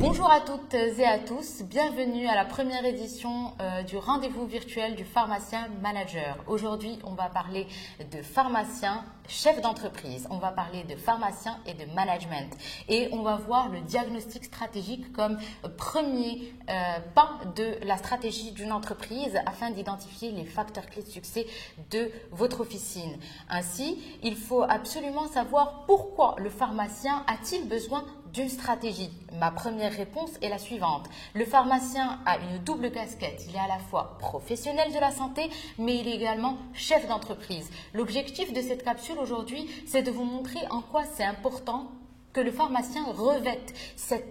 Bonjour à toutes et à tous, bienvenue à la première édition euh, du rendez-vous virtuel du pharmacien manager. Aujourd'hui, on va parler de pharmacien chef d'entreprise, on va parler de pharmacien et de management et on va voir le diagnostic stratégique comme premier euh, pas de la stratégie d'une entreprise afin d'identifier les facteurs clés de succès de votre officine. Ainsi, il faut absolument savoir pourquoi le pharmacien a-t-il besoin d'une stratégie Ma première réponse est la suivante. Le pharmacien a une double casquette. Il est à la fois professionnel de la santé, mais il est également chef d'entreprise. L'objectif de cette capsule aujourd'hui, c'est de vous montrer en quoi c'est important que le pharmacien revête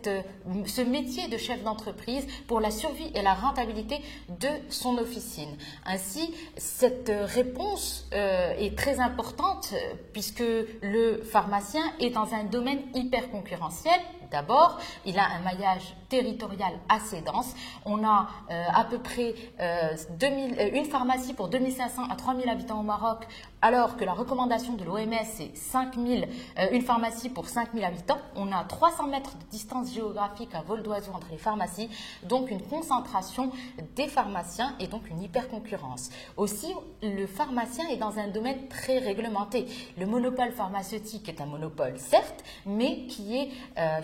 euh, ce métier de chef d'entreprise pour la survie et la rentabilité de son officine. Ainsi, cette réponse euh, est très importante euh, puisque le pharmacien est dans un domaine hyper concurrentiel D'abord, il a un maillage territorial assez dense. On a euh, à peu près euh, euh, une pharmacie pour 2500 à 3000 habitants au Maroc, alors que la recommandation de l'OMS c'est 5000, une pharmacie pour 5000 habitants. On a 300 mètres de distance géographique à vol d'oiseau entre les pharmacies, donc une concentration des pharmaciens et donc une hyper concurrence. Aussi, le pharmacien est dans un domaine très réglementé. Le monopole pharmaceutique est un monopole, certes, mais qui est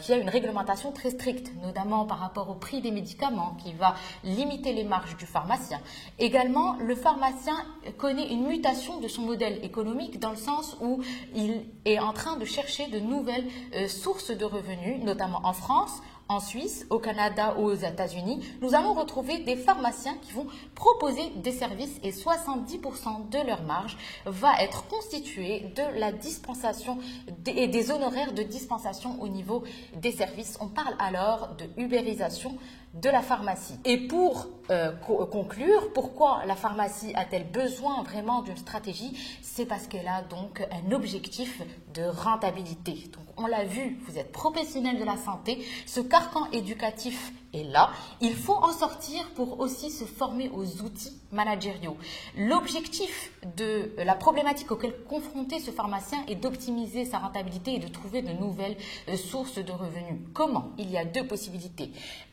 qui une réglementation très stricte, notamment par rapport au prix des médicaments, qui va limiter les marges du pharmacien. Également, le pharmacien connaît une mutation de son modèle économique dans le sens où il est en train de chercher de nouvelles euh, sources de revenus, notamment en France, en Suisse, au Canada ou aux États-Unis, nous allons retrouver des pharmaciens qui vont proposer des services et 70% de leur marge va être constituée de la dispensation et des honoraires de dispensation au niveau des services. On parle alors de ubérisation de la pharmacie. Et pour euh, conclure, pourquoi la pharmacie a-t-elle besoin vraiment d'une stratégie? C'est parce qu'elle a donc un objectif de rentabilité. Donc on l'a vu, vous êtes professionnel de la santé, ce carcan éducatif est là. Il faut en sortir pour aussi se former aux outils managériaux. L'objectif de la problématique auquel confronté ce pharmacien est d'optimiser sa rentabilité et de trouver de nouvelles euh, sources de revenus. Comment? Il y a deux possibilités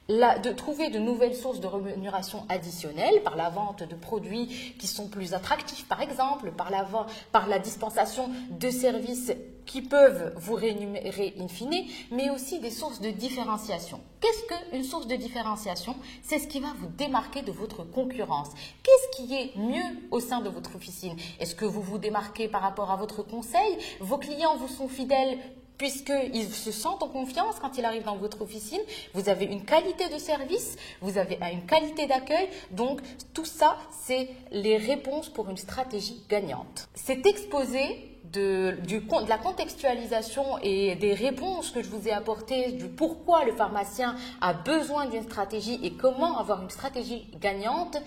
de trouver de nouvelles sources de rémunération additionnelles par la vente de produits qui sont plus attractifs, par exemple, par la, par la dispensation de services qui peuvent vous rémunérer in fine, mais aussi des sources de différenciation. Qu'est-ce qu'une source de différenciation? C'est ce qui va vous démarquer de votre concurrence. Qu'est-ce qui est mieux au sein de votre officine? Est-ce que vous vous démarquez par rapport à votre conseil? Vos clients vous sont fidèles puisqu'ils se sentent en confiance quand ils arrivent dans votre officine. Vous avez une qualité de service, vous avez une qualité d'accueil. Donc, tout ça, c'est les réponses pour une stratégie gagnante. C'est exposé de, de, la contextualisation et des réponses que je vous ai apportées du pourquoi le pharmacien a besoin d'une stratégie et comment avoir une stratégie gagnante,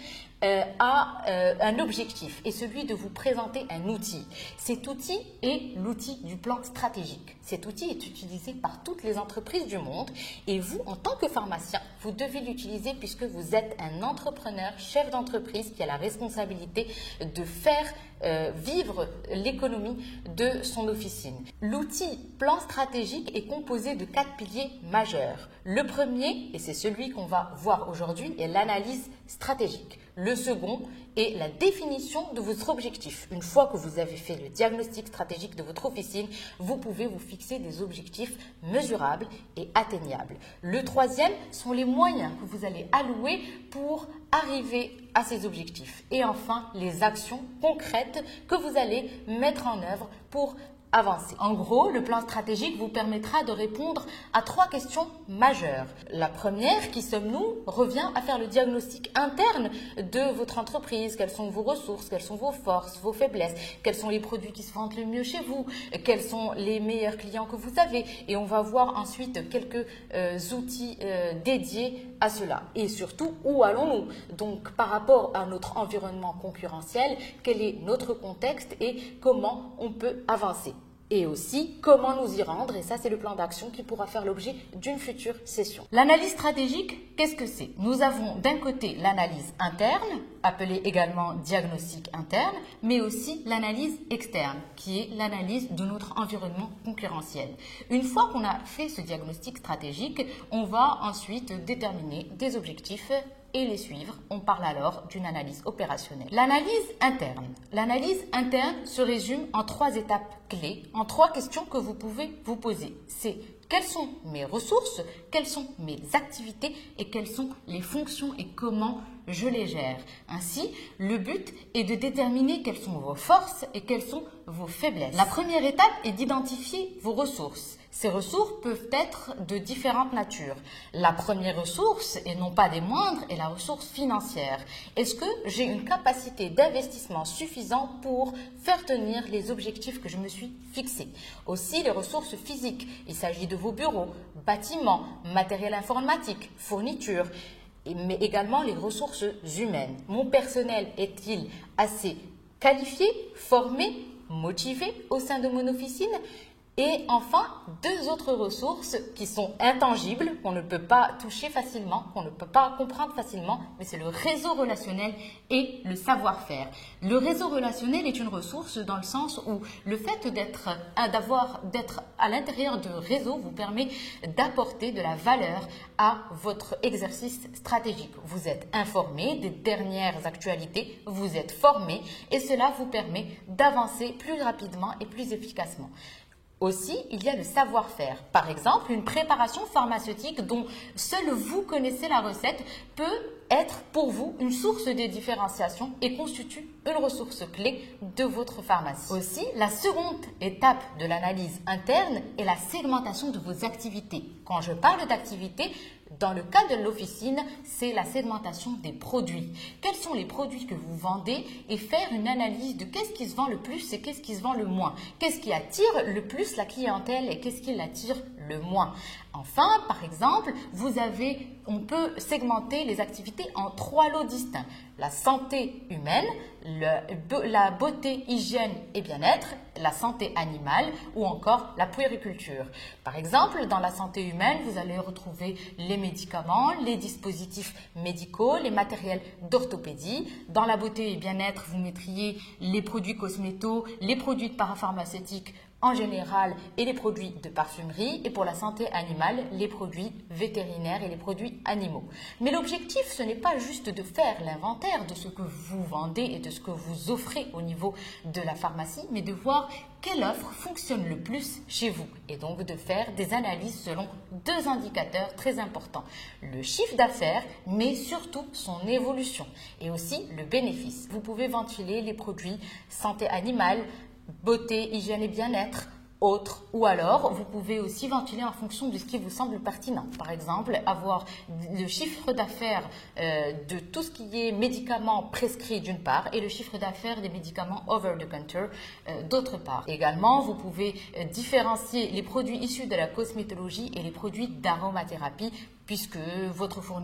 euh, a euh, un objectif et celui de vous présenter un outil. Cet outil est l'outil du plan stratégique. Cet outil est utilisé par toutes les entreprises du monde et vous, en tant que pharmacien, vous devez l'utiliser puisque vous êtes un entrepreneur, chef d'entreprise qui a la responsabilité de faire euh, vivre l'économie de son officine. L'outil plan stratégique est composé de quatre piliers majeurs. Le premier, et c'est celui qu'on va voir aujourd'hui, est l'analyse stratégique. Le second est la définition de votre objectif. Une fois que vous avez fait le diagnostic stratégique de votre officine, vous pouvez vous fixer des objectifs mesurables et atteignables. Le troisième sont les moyens que vous allez allouer pour arriver à ces objectifs. Et enfin, les actions concrètes que vous allez mettre en œuvre pour En gros, le plan stratégique vous permettra de répondre à trois questions majeures. La première, qui sommes-nous, revient à faire le diagnostic interne de votre entreprise. Quelles sont vos ressources, quelles sont vos forces, vos faiblesses, quels sont les produits qui se vendent le mieux chez vous, quels sont les meilleurs clients que vous avez? Et on va voir ensuite quelques euh, outils euh, dédiés à cela. Et surtout, où allons-nous? Donc, par rapport à notre environnement concurrentiel, quel est notre contexte et comment on peut avancer? Et aussi comment nous y rendre. Et ça, c'est le plan d'action qui pourra faire l'objet d'une future session. L'analyse stratégique, qu'est-ce que c'est? Nous avons d'un côté l'analyse interne, appelée également diagnostic interne, mais aussi l'analyse externe, qui est l'analyse de notre environnement concurrentiel. Une fois qu'on a fait ce diagnostic stratégique, on va ensuite déterminer des objectifs et les suivre. On parle alors d'une analyse opérationnelle. L'analyse interne. L'analyse interne se résume en trois étapes clés, en trois questions que vous pouvez vous poser. C'est quelles sont mes ressources, quelles sont mes activités et quelles sont les fonctions et comment je les gère. Ainsi, le but est de déterminer quelles sont vos forces et quelles sont vos faiblesses. La première étape est d'identifier vos ressources. Ces ressources peuvent être de différentes natures. La première ressource, et non pas des moindres, est la ressource financière. Est-ce que j'ai une capacité d'investissement suffisante pour faire tenir les objectifs que je me suis fixés? Aussi les ressources physiques. Il s'agit de vos bureaux, bâtiments, matériel informatique, fournitures mais également les ressources humaines. Mon personnel est-il assez qualifié, formé, motivé au sein de mon officine? Et enfin, deux autres ressources qui sont intangibles, qu'on ne peut pas toucher facilement, qu'on ne peut pas comprendre facilement, mais c'est le réseau relationnel et le savoir-faire. Le réseau relationnel est une ressource dans le sens où le fait d'être, d'avoir, d'être à l'intérieur de réseau vous permet d'apporter de la valeur à votre exercice stratégique. Vous êtes informé des dernières actualités, vous êtes formé et cela vous permet d'avancer plus rapidement et plus efficacement. Aussi, il y a le savoir-faire. Par exemple, une préparation pharmaceutique dont seul vous connaissez la recette peut être pour vous une source de différenciation et constitue une ressource clé de votre pharmacie. Aussi, la seconde étape de l'analyse interne est la segmentation de vos activités. Quand je parle d'activité, dans le cas de l'officine, c'est la segmentation des produits. Quels sont les produits que vous vendez et faire une analyse de qu'est-ce qui se vend le plus et qu'est-ce qui se vend le moins. Qu'est-ce qui attire le plus la clientèle et qu'est-ce qui l'attire le moins. Enfin, par exemple, vous avez, on peut segmenter les activités en trois lots distincts. La santé humaine, la beauté, hygiène et bien-être, la santé animale ou encore la puériculture. Par exemple, dans la santé humaine, vous allez retrouver les médicaments, les dispositifs médicaux, les matériels d'orthopédie. Dans la beauté et bien-être, vous mettriez les produits cosmétos, les produits parapharmaceutiques en général et les produits de parfumerie et pour la santé animale, les produits vétérinaires et les produits animaux. Mais l'objectif, ce n'est pas juste de faire l'inventaire de ce que vous vendez et de ce que vous offrez au niveau de la pharmacie, mais de voir quelle offre fonctionne le plus chez vous et donc de faire des analyses selon deux indicateurs très importants. Le chiffre d'affaires, mais surtout son évolution et aussi le bénéfice. Vous pouvez ventiler les produits santé animale, beauté, hygiène et bien-être, autre. Ou alors, vous pouvez aussi ventiler en fonction de ce qui vous semble pertinent. Par exemple, avoir le chiffre d'affaires euh, de tout ce qui est médicaments prescrits d'une part et le chiffre d'affaires des médicaments over the counter euh, d'autre part. Également, vous pouvez euh, différencier les produits issus de la cosmétologie et les produits d'aromathérapie puisque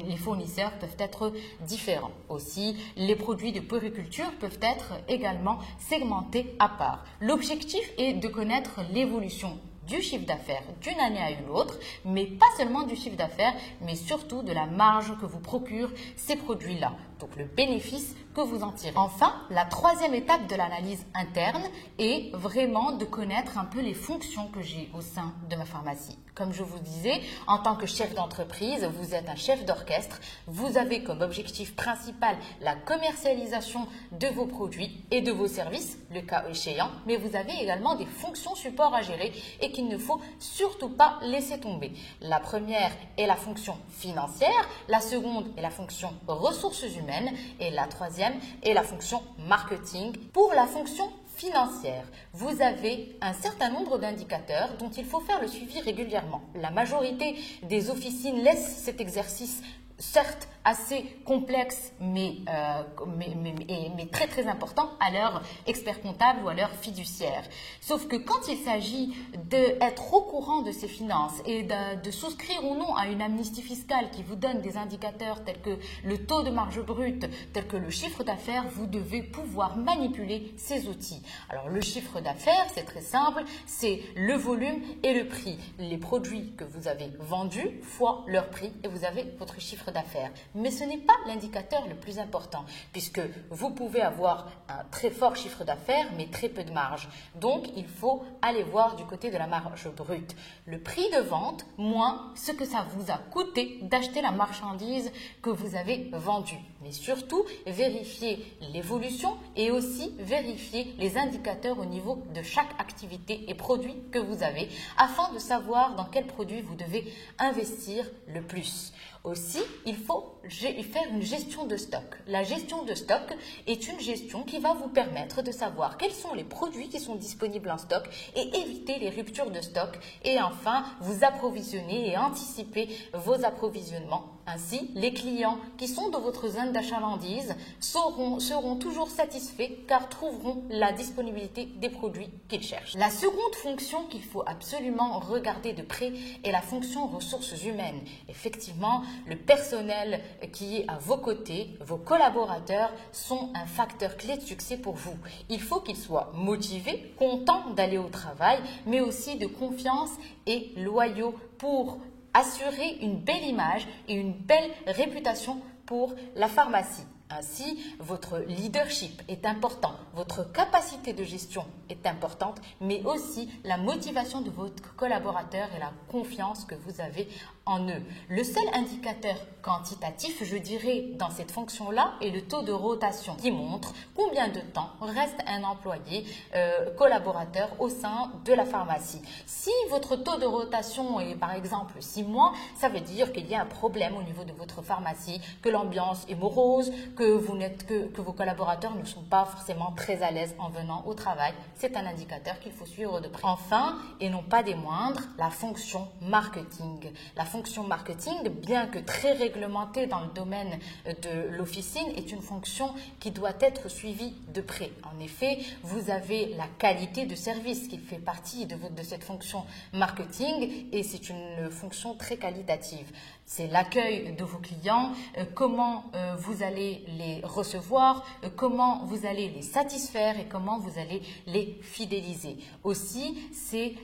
les fournisseurs peuvent être différents. Aussi, les produits de puriculture peuvent être également segmentés à part. L'objectif est de connaître l'évolution du chiffre d'affaires d'une année à une autre, mais pas seulement du chiffre d'affaires, mais surtout de la marge que vous procurent ces produits-là. Donc le bénéfice que vous en tirez. Enfin, la troisième étape de l'analyse interne est vraiment de connaître un peu les fonctions que j'ai au sein de ma pharmacie. Comme je vous disais, en tant que chef d'entreprise, vous êtes un chef d'orchestre. Vous avez comme objectif principal la commercialisation de vos produits et de vos services, le cas échéant, mais vous avez également des fonctions support à gérer et qu'il ne faut surtout pas laisser tomber. La première est la fonction financière, la seconde est la fonction ressources humaines et la troisième est la fonction marketing. Pour la fonction financière, vous avez un certain nombre d'indicateurs dont il faut faire le suivi régulièrement. La majorité des officines laissent cet exercice certes assez complexe, mais, euh, mais, mais, mais, très très important à leur expert comptable ou à leur fiduciaire. Sauf que quand il s'agit d'être au courant de ses finances et de, souscrire ou non à une amnistie fiscale qui vous donne des indicateurs tels que le taux de marge brute, tels que le chiffre d'affaires, vous devez pouvoir manipuler ces outils. Alors le chiffre d'affaires, c'est très simple, c'est le volume et le prix. Les produits que vous avez vendus fois leur prix et vous avez votre d'affaires. Mais ce n'est pas l'indicateur le plus important, puisque vous pouvez avoir un très fort chiffre d'affaires, mais très peu de marge. Donc, il faut aller voir du côté de la marge brute. Le prix de vente moins ce que ça vous a coûté d'acheter la marchandise que vous avez vendue. Mais surtout, vérifier l'évolution et aussi vérifier les indicateurs au niveau de chaque activité et produit que vous avez afin de savoir dans quel produit vous devez investir le plus. Aussi, il faut faire une gestion de stock. La gestion de stock est une gestion qui va vous permettre de savoir quels sont les produits qui sont disponibles en stock et éviter les ruptures de stock et enfin vous approvisionner et anticiper vos approvisionnements. Ainsi, les clients qui sont dans votre zone d'achalandise seront, seront toujours satisfaits car trouveront la disponibilité des produits qu'ils cherchent. La seconde fonction qu'il faut absolument regarder de près est la fonction ressources humaines. Effectivement, le personnel qui est à vos côtés, vos collaborateurs, sont un facteur clé de succès pour vous. Il faut qu'ils soient motivés, contents d'aller au travail, mais aussi de confiance et loyaux pour assurer une belle image et une belle réputation pour la pharmacie. Ainsi, votre leadership est important, votre capacité de gestion est importante, mais aussi la motivation de votre collaborateur et la confiance que vous avez en eux. Le seul indicateur quantitatif, je dirais, dans cette fonction-là est le taux de rotation qui montre combien de temps reste un employé euh, collaborateur au sein de la pharmacie. Si votre taux de rotation est par exemple 6 mois, ça veut dire qu'il y a un problème au niveau de votre pharmacie, que l'ambiance est morose, que, vous que, que vos collaborateurs ne sont pas forcément très à l'aise en venant au travail. C'est un indicateur qu'il faut suivre de près. Enfin, et non pas des moindres, la fonction marketing. Fonction marketing, bien que très réglementée dans le domaine de l'officine, est une fonction qui doit être suivie de près. En effet, vous avez la qualité de service qui fait partie de, cette fonction marketing et c'est une fonction très qualitative c'est l'accueil de vos clients, euh, comment euh, vous allez les recevoir, euh, comment vous allez les satisfaire et comment vous allez les fidéliser. Aussi, c'est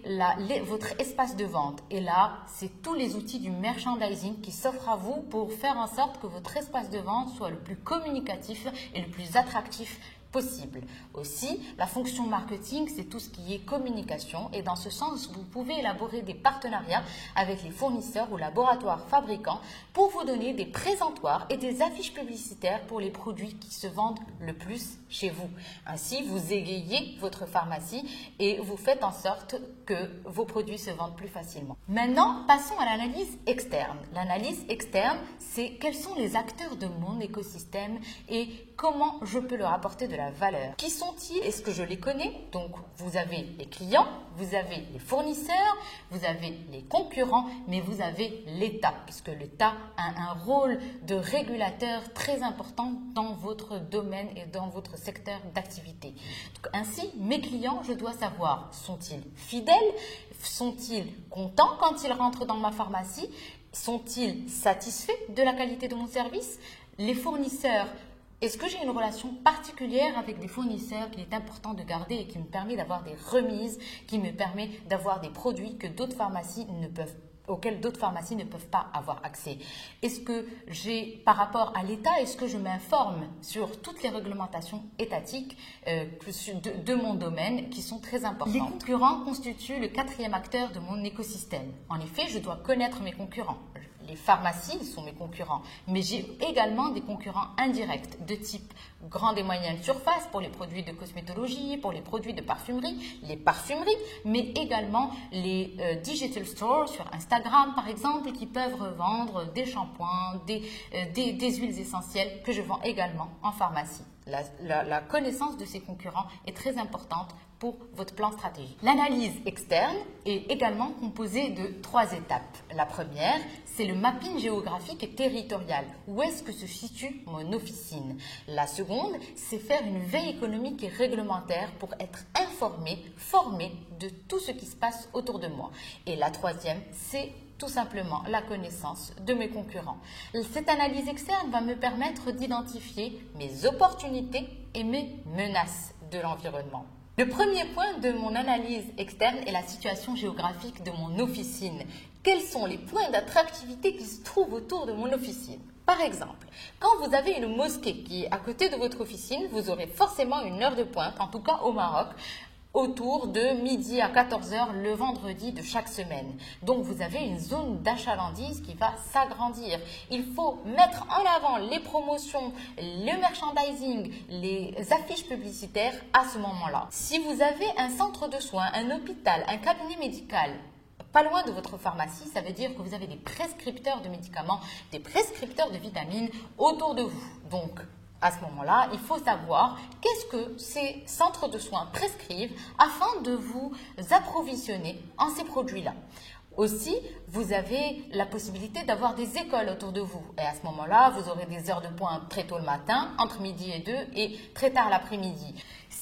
votre espace de vente. Et là, c'est tous les outils du merchandising qui s'offrent à vous pour faire en sorte que votre espace de vente soit le plus communicatif et le plus attractif Aussi, la fonction marketing, c'est tout ce qui est communication et dans ce sens, vous pouvez élaborer des partenariats avec les fournisseurs ou laboratoires fabricants pour vous donner des présentoirs et des affiches publicitaires pour les produits qui se vendent le plus chez vous. Ainsi, vous égayez votre pharmacie et vous faites en sorte que vos produits se vendent plus facilement. Maintenant, passons à l'analyse externe. L'analyse externe, c'est quels sont les acteurs de mon écosystème et comment je peux leur apporter de la valeur. Qui sont-ils? Est-ce que je les connais? Donc, vous avez les clients, vous avez les fournisseurs, vous avez les concurrents, mais vous avez l'État, puisque l'État a un rôle de régulateur très important dans votre domaine et dans votre secteur d'activité. Ainsi, mes clients, je dois savoir, sont-ils fidèles? Sont-ils contents quand ils rentrent dans ma pharmacie? Sont-ils satisfaits de la qualité de mon service? Les fournisseurs, est-ce que j'ai une relation particulière avec des fournisseurs qu'il est important de garder et qui me permet d'avoir des remises, qui me permet d'avoir des produits ne peuvent auxquels d'autres pharmacies ne peuvent pas avoir accès? Est-ce que j'ai, par rapport à l'État, est-ce que je m'informe sur toutes les réglementations étatiques euh, de, de, mon domaine qui sont très importantes? Les concurrents constituent le quatrième acteur de mon écosystème. En effet, je dois connaître mes concurrents les pharmacies sont mes concurrents, mais j'ai également des concurrents indirects de type grande et moyenne surface pour les produits de cosmétologie, pour les produits de parfumerie, les parfumeries, mais également les euh, digital stores sur Instagram par exemple qui peuvent revendre des shampoings, des, euh, huiles essentielles que je vends également en pharmacie. La, connaissance de ses concurrents est très importante pour votre plan stratégique. L'analyse externe est également composée de trois étapes. La première, c'est le mapping géographique et territorial. Où est-ce que se situe mon officine? La seconde, c'est faire une veille économique et réglementaire pour être informé, formé de tout ce qui se passe autour de moi. Et la troisième, c'est tout simplement la connaissance de mes concurrents. Cette analyse externe va me permettre d'identifier mes opportunités et mes menaces de l'environnement. Le premier point de mon analyse externe est la situation géographique de mon officine. Quels sont les points d'attractivité qui se trouvent autour de mon officine? Par exemple, quand vous avez une mosquée qui est à côté de votre officine, vous aurez forcément une heure de pointe, en tout cas au Maroc, autour de midi à 14h le vendredi de chaque semaine. Donc vous avez une zone d'achalandise qui va s'agrandir. Il faut mettre en avant les promotions, le merchandising, les affiches publicitaires à ce moment-là. Si vous avez un centre de soins, un hôpital, un cabinet médical, pas loin de votre pharmacie, ça veut dire que vous avez des prescripteurs de médicaments, des prescripteurs de vitamines autour de vous. Donc, à ce moment-là, il faut savoir qu'est-ce que ces centres de soins prescrivent afin de vous approvisionner en ces produits-là. Aussi, vous avez la possibilité d'avoir des écoles autour de vous. Et à ce moment-là, vous aurez des heures de pointe très tôt le matin, entre midi et deux, et très tard l'après-midi.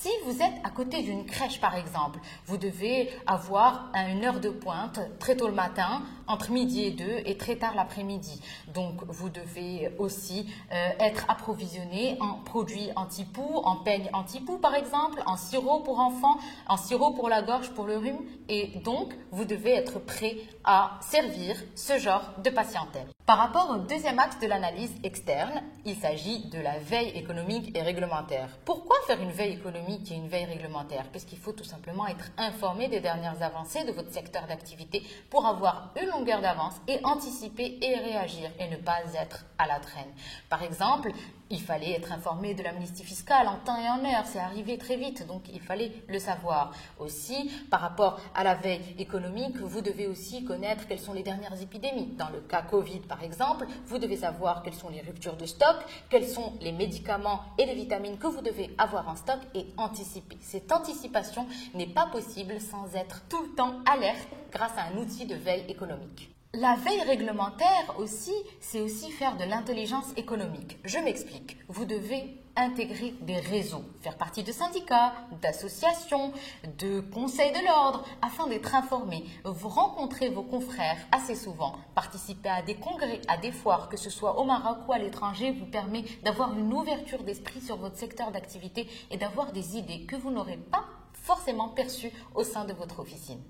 Si vous êtes à côté d'une crèche, par exemple, vous devez avoir une heure de pointe très tôt le matin, entre midi et deux, et très tard l'après-midi. Donc, vous devez aussi euh, être approvisionné en produits anti-poux, en peigne anti-poux, par exemple, en sirop pour enfants, en sirop pour la gorge, pour le rhume. Et donc, vous devez être prêt à servir ce genre de patientèle. Par rapport au deuxième axe de l'analyse externe, il s'agit de la veille économique et réglementaire. Pourquoi faire une veille économique et une veille réglementaire? Parce qu'il faut tout simplement être informé des dernières avancées de votre secteur d'activité pour avoir une longueur d'avance et anticiper et réagir et ne pas être à la traîne. Par exemple, il fallait être informé de l'amnistie fiscale en temps et en heure, c'est arrivé très vite, donc il fallait le savoir. Aussi, par rapport à la veille économique, vous devez aussi connaître quelles sont les dernières épidémies. Dans le cas Covid, par exemple, vous devez savoir quelles sont les ruptures de stock, quels sont les médicaments et les vitamines que vous devez avoir en stock et anticiper. Cette anticipation n'est pas possible sans être tout le temps alerte grâce à un outil de veille économique. La veille réglementaire aussi, c'est aussi faire de l'intelligence économique. Je m'explique. Vous devez intégrer des réseaux, faire partie de syndicats, d'associations, de conseils de l'ordre, afin d'être informé. Vous rencontrez vos confrères assez souvent. Participer à des congrès, à des foires, que ce soit au Maroc ou à l'étranger, vous permet d'avoir une ouverture d'esprit sur votre secteur d'activité et d'avoir des idées que vous n'aurez pas forcément perçues au sein de votre officine.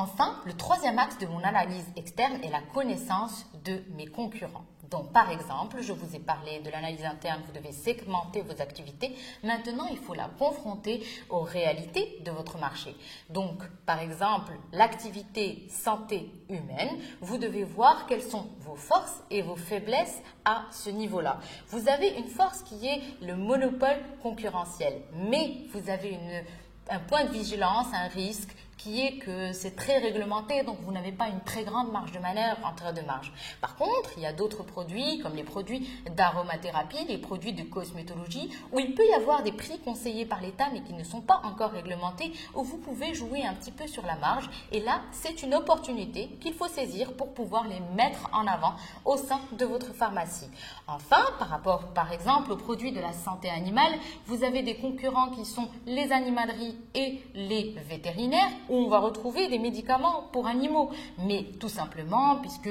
Enfin, le troisième axe de mon analyse externe est la connaissance de mes concurrents. Donc, par exemple, je vous ai parlé de l'analyse interne, vous devez segmenter vos activités. Maintenant, il faut la confronter aux réalités de votre marché. Donc, par exemple, l'activité santé humaine, vous devez voir quelles sont vos forces et vos faiblesses à ce niveau-là. Vous avez une force qui est le monopole concurrentiel, mais vous avez un point de vigilance, un risque qui est que c'est très réglementé, donc vous n'avez pas une très grande marge de manœuvre en termes de marge. Par contre, il y a d'autres produits, comme les produits d'aromathérapie, les produits de cosmétologie, où il peut y avoir des prix conseillés par l'État, mais qui ne sont pas encore réglementés, où vous pouvez jouer un petit peu sur la marge. Et là, c'est une opportunité qu'il faut saisir pour pouvoir les mettre en avant au sein de votre pharmacie. Enfin, par rapport, par exemple, aux produits de la santé animale, vous avez des concurrents qui sont les animaleries et les vétérinaires où on va retrouver des médicaments pour animaux. Mais tout simplement, puisque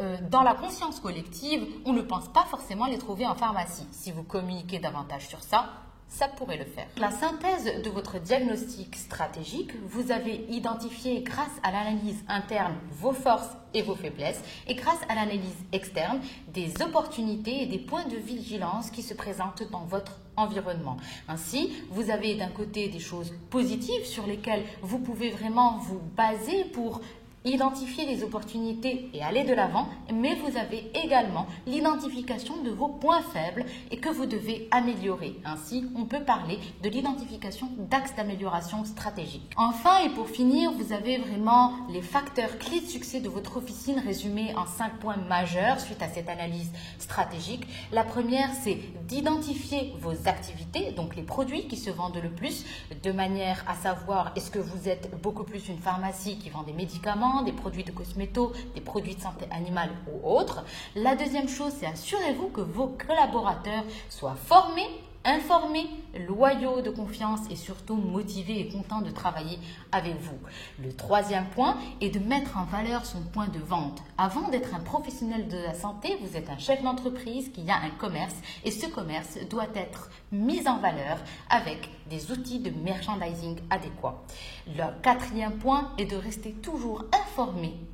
euh, dans la conscience collective, on ne pense pas forcément les trouver en pharmacie. Si vous communiquez davantage sur ça, ça pourrait le faire. La synthèse de votre diagnostic stratégique, vous avez identifié grâce à l'analyse interne vos forces et vos faiblesses et grâce à l'analyse externe des opportunités et des points de vigilance qui se présentent dans votre environnement. Ainsi, vous avez d'un côté des choses positives sur lesquelles vous pouvez vraiment vous baser pour identifier les opportunités et aller de l'avant, mais vous avez également l'identification de vos points faibles et que vous devez améliorer. Ainsi, on peut parler de l'identification d'axes d'amélioration stratégique. Enfin, et pour finir, vous avez vraiment les facteurs clés de succès de votre officine résumés en cinq points majeurs suite à cette analyse stratégique. La première, c'est d'identifier vos activités, donc les produits qui se vendent le plus, de manière à savoir est-ce que vous êtes beaucoup plus une pharmacie qui vend des médicaments, des produits de cosméto, des produits de santé animale ou autres. La deuxième chose, c'est assurez-vous que vos collaborateurs soient formés informés, loyaux de confiance et surtout motivés et contents de travailler avec vous. Le troisième point est de mettre en valeur son point de vente. Avant d'être un professionnel de la santé, vous êtes un chef d'entreprise qui a un commerce et ce commerce doit être mis en valeur avec des outils de merchandising adéquats. Le quatrième point est de rester toujours informé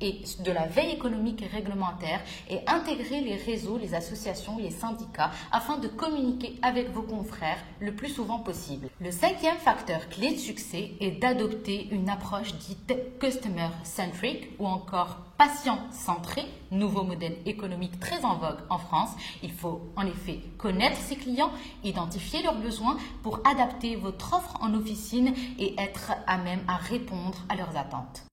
et de la veille économique et réglementaire et intégrer les réseaux, les associations, les syndicats afin de communiquer avec vos confrères le plus souvent possible. Le cinquième facteur clé de succès est d'adopter une approche dite customer centric ou encore patient centré, nouveau modèle économique très en vogue en France. Il faut en effet connaître ses clients, identifier leurs besoins pour adapter votre offre en officine et être à même à répondre à leurs attentes.